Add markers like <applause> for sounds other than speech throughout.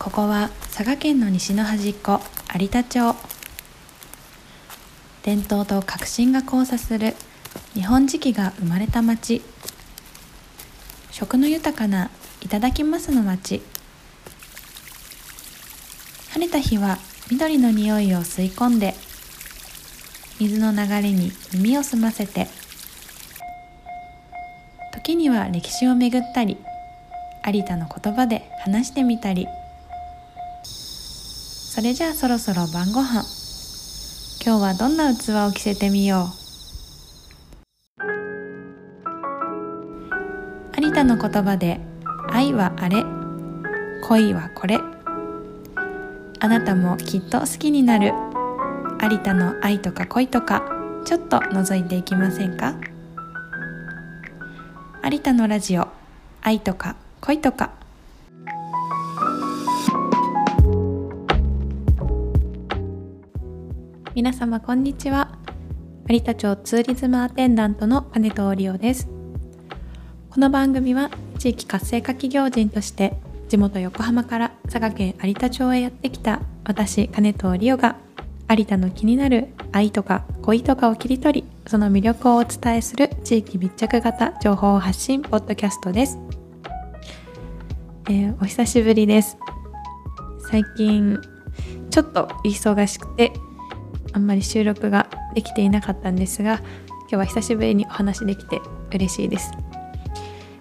ここは佐賀県の西の端っこ有田町。伝統と革新が交差する日本磁器が生まれた町。食の豊かないただきますの町。晴れた日は緑の匂いを吸い込んで水の流れに耳を澄ませて時には歴史をめぐったり有田の言葉で話してみたり。それじゃあそろそろ晩ご飯。今日はどんな器を着せてみよう。有田の言葉で愛はあれ恋はこれ。あなたもきっと好きになる。有田の愛とか恋とかちょっと覗いていきませんか？有田のラジオ愛とか恋とか皆様こんにちは。有田町ツーリズムアテンダントの金戸織夫です。この番組は地域活性化企業人として地元横浜から佐賀県有田町へやってきた私金戸織夫が有田の気になる愛とか恋とかを切り取りその魅力をお伝えする地域密着型情報発信ポッドキャストです、えー、お久しぶりです。最近ちょっと忙しくてあんまり収録ができていなかったんですが今日は久しぶりにお話できて嬉しいです、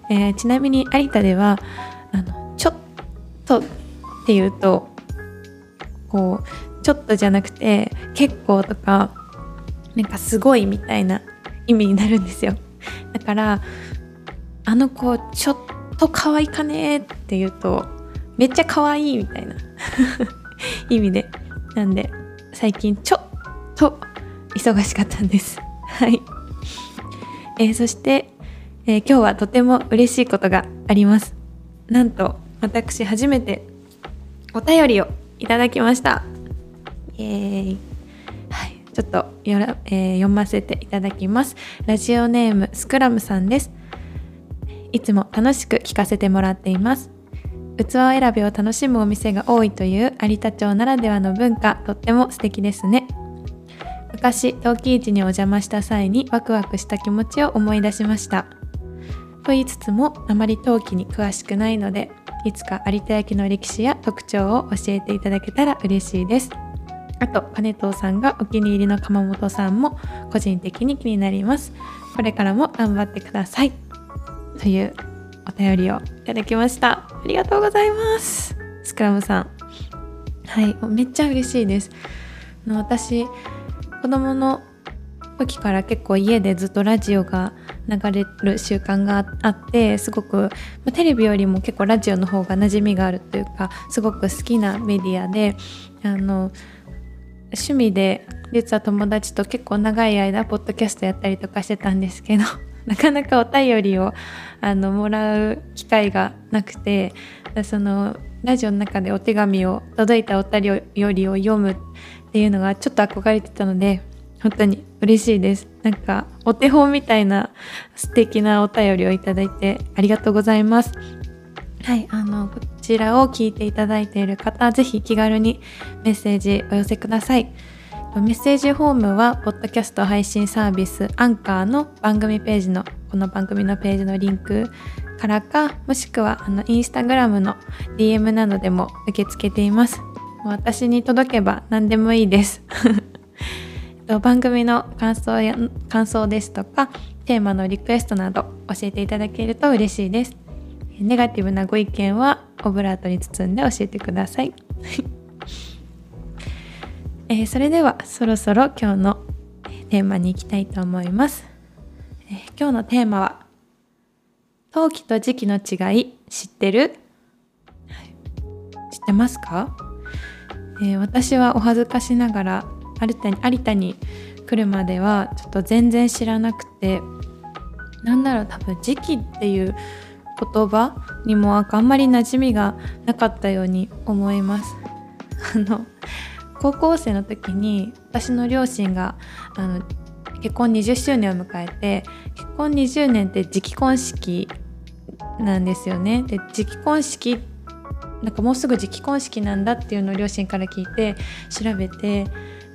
えー、ちなみに有田ではあのちょっとっていうとこうちょっとじゃなくて結構とかなんかすごいみたいな意味になるんですよ。だからあの子ちょっと可愛いかねって言うとめっちゃ可愛いみたいな <laughs> 意味で。なんで最近ちょと忙しかったんです <laughs> はい、えー、そして、えー、今日はとても嬉しいことがありますなんと私初めてお便りをいただきましたイエーイ。はい、ちょっとよら、えー、読ませていただきます。ラジオネームスクラムさんです。いつも楽しく聞かせてもらっています。器選びを楽しむお店が多いという有田町ならではの文化、とっても素敵ですね。昔、陶器市にお邪魔した際にワクワクした気持ちを思い出しました。と言いつつも、あまり陶器に詳しくないので、いつか有田焼の歴史や特徴を教えていただけたら嬉しいです。あと金藤さんがお気に入りの鎌本さんも個人的に気になります。これからも頑張ってください。というお便りをいただきました。ありがとうございます。スクラムさん。はいめっちゃ嬉しいです。私子供の時から結構家でずっとラジオが流れる習慣があってすごくテレビよりも結構ラジオの方が馴染みがあるというかすごく好きなメディアであの趣味で実は友達と結構長い間ポッドキャストやったりとかしてたんですけど <laughs> なかなかお便りをあのもらう機会がなくてそのラジオの中でお手紙を届いたお便りを読むっていうのがちょっと憧れてたので本当に嬉しいです。なんかお手本みたいな素敵なお便りをいただいてありがとうございます。はいあのこちらを聞いていただいている方ぜひ気軽にメッセージお寄せください。メッセージフォームはポッドキャスト配信サービスアンカーの番組ページのこの番組のページのリンクからかもしくはあのインスタグラムの DM などでも受け付けています。私に届けば何でもいいです。<laughs> 番組の感想や感想ですとかテーマのリクエストなど教えていただけると嬉しいです。ネガティブなご意見はオブラートに包んで教えてください、<laughs> えー、それではそろそろ今日のテーマに行きたいと思います、えー、今日のテーマは陶器と時期の違い知ってる、はい、知ってますか、えー、私はお恥ずかしながら有田に有田に来るまではちょっと全然知らなくてなんだろう多分時期っていう言葉にもあんまり馴染みがなかったように思います。<laughs> あの高校生の時に私の両親があの結婚20周年を迎えて結婚20年って直婚式なんですよね。で直婚式っなんかもうすぐ時期婚式なんだっていうのを両親から聞いて調べて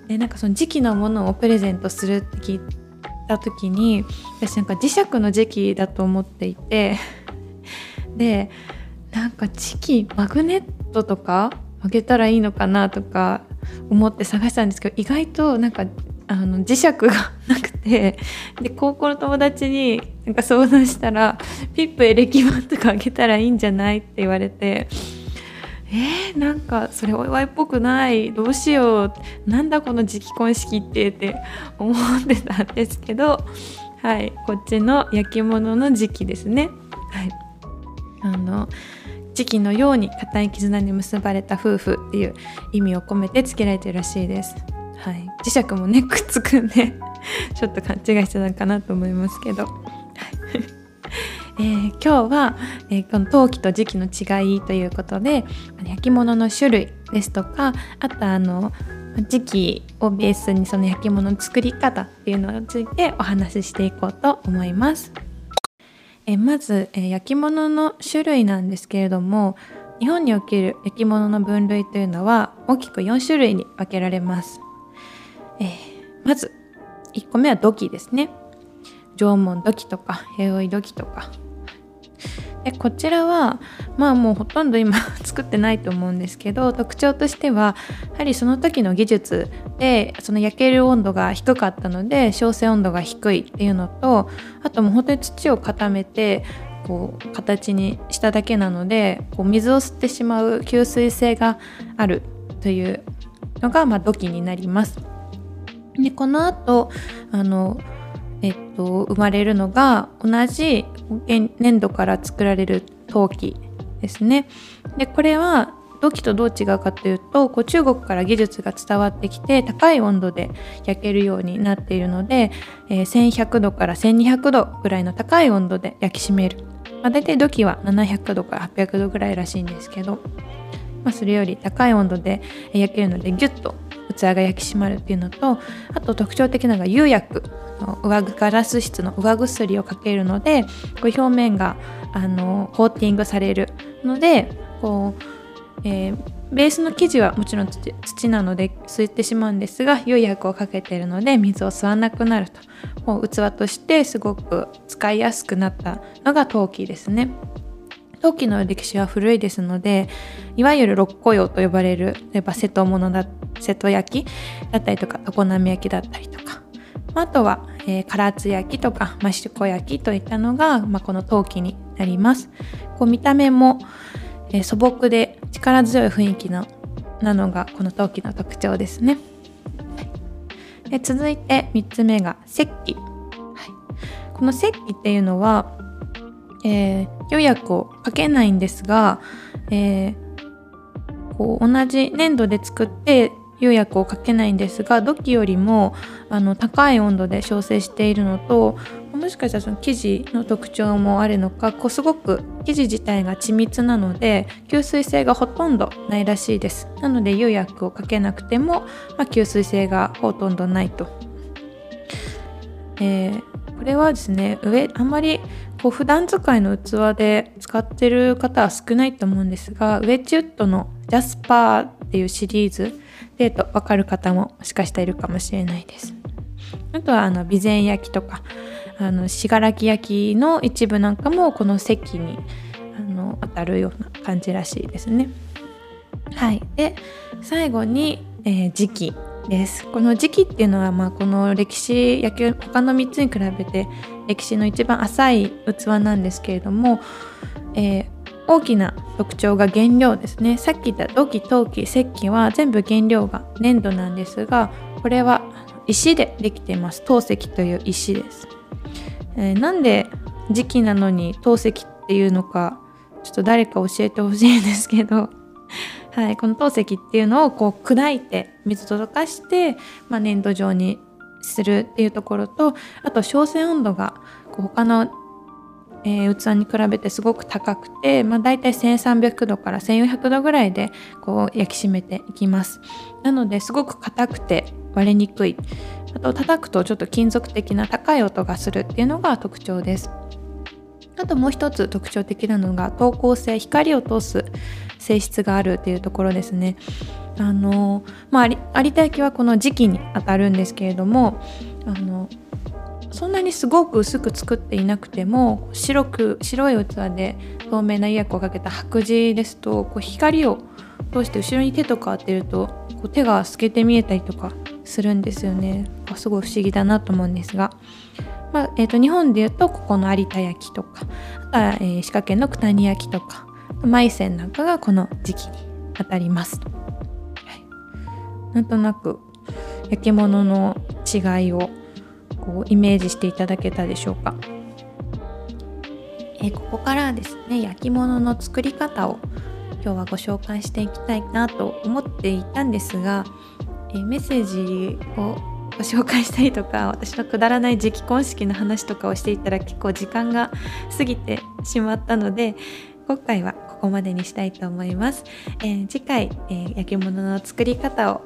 でなんかその時期のものをプレゼントするって聞いた時に私なんか磁石の時期だと思っていて <laughs> でなんか時期マグネットとかあげたらいいのかなとか思って探したんですけど意外となんかあの磁石がなくてで高校の友達になんか相談したらピップエレキ板とかあげたらいいんじゃないって言われてえー、なんかそれお祝いっぽくない？どうしよう？なんだこの時期婚式ってって思ってたんですけどはいこっちの焼き物の時期ですね。はい。あの時期のように固い絆に結ばれた夫婦っていう意味を込めて付けられてるらしいです。はい、磁石もねくっつくんでちょっと勘違いしてたかなと思いますけど、えー、今日は、えー、この陶器と磁器の違いということで焼き物の種類ですとかあとあの磁器をベースにその焼き物の作り方っていうのについてお話ししていこうと思います。えまず、え焼き物の種類なんですけれども日本における焼き物の分類というのは大きく4種類に分けられます。えー、まず1個目は土器ですね縄文土器とか平追土器とかでこちらはまあもうほとんど今 <laughs> 作ってないと思うんですけど特徴としてはやはりその時の技術でその焼ける温度が低かったので焼成温度が低いっていうのとあともう本当に土を固めてこう形にしただけなのでこう水を吸ってしまう吸水性があるというのが、まあ、土器になります。でこの後あのえっと生まれるのが同じ粘土から作られる陶器ですね。でこれは土器とどう違うかというとこう中国から技術が伝わってきて高い温度で焼けるようになっているので、えー、1100度から1200度ぐらいの高い温度で焼き締める、まあ、大体土器は700度から800度ぐらいらしいんですけど、まあ、それより高い温度で焼けるのでギュッと器が焼き締まるっていうのとあと特徴的なのが釉薬上ガラス質の上薬をかけるのでこう表面があのコーティングされるのでこう、えー、ベースの生地はもちろん土なので吸ってしまうんですが釉薬をかけているので水を吸わなくなるとこう器としてすごく使いやすくなったのが陶器ですね。陶器の歴史は古いですのでいわゆる六古窯と呼ばれる例えば瀬戸物だ瀬戸焼きだったりとか常滑焼きだったりとかあとは、えー、唐津焼きとか益子焼きといったのが、まあ、この陶器になります。こう見た目も、えー、素朴で力強い雰囲気のなのがこの陶器の特徴ですね。で続いて3つ目が石器、はい、この石器っていうのはえー、釉薬をかけないんですが、えー、こう同じ粘土で作って釉薬をかけないんですが土器よりもあの高い温度で焼成しているのともしかしたらその生地の特徴もあるのかこうすごく生地自体が緻密なので吸水性がほとんどないらしいです。なので釉薬をかけなくても、まあ、吸水性がほとんどないと、えー、これはですね上あんまりこう普段使いの器で使ってる方は少ないと思うんですがウェッジウッドのジャスパーっていうシリーズでと分かる方ももしかしたらいるかもしれないです。あとはあの備前焼きとかあの信楽焼きの一部なんかもこの席にあの当たるような感じらしいですね。はい、で最後に、えー、時期ですこの時期っていうのは、まあ、この歴史野球他の3つに比べて歴史の一番浅い器なんですけれども、えー、大きな特徴が原料ですね。さっき言った土器陶器石器は全部原料が粘土なんですがこれは石でできています。陶石という石です、えー、なんで時期なのに陶石っていうのかちょっと誰か教えてほしいんですけどはい、この陶石っていうのをこう砕いて水と溶かして、まあ、粘土状にするっていうところとあと焼成温度がこう他の、えー、器に比べてすごく高くて、まあ、大体1300度から1400度ぐらいでこう焼き締めていきます。なのですごく硬くて割れにくい。あと叩くとちょっと金属的な高い音がするっていうのが特徴です。あともう一つ特徴的なのが透光性光を通す性質があるっていうところですね。あのまあ、有田焼はこの時期にあたるんですけれどもあのそんなにすごく薄く作っていなくても白く白い器で透明な釉薬をかけた白地ですとこう光を通して後ろに手とか当てるとこう手が透けて見えたりとかするんですよねすごい不思議だなと思うんですが、まあえーと、日本でいうとここの有田焼とかあとは、えー、石川県の九谷焼とか舞線なんかがこの時期に当たりますと。なんとなく焼き物の違いをこうイメージしていただけたでしょうか。えここからですね焼き物の作り方を今日はご紹介していきたいなと思っていたんですが、えメッセージをご紹介したりとか私のくだらない時期婚式の話とかをしていたら結構時間が過ぎてしまったので今回はここまでにしたいと思います。えー、次回、えー、焼き物の作り方を、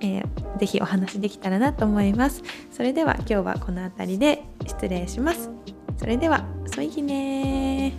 えー、ぜひお話できたらなと思います。それでは今日はこの辺りで失礼します。それでは、そいひね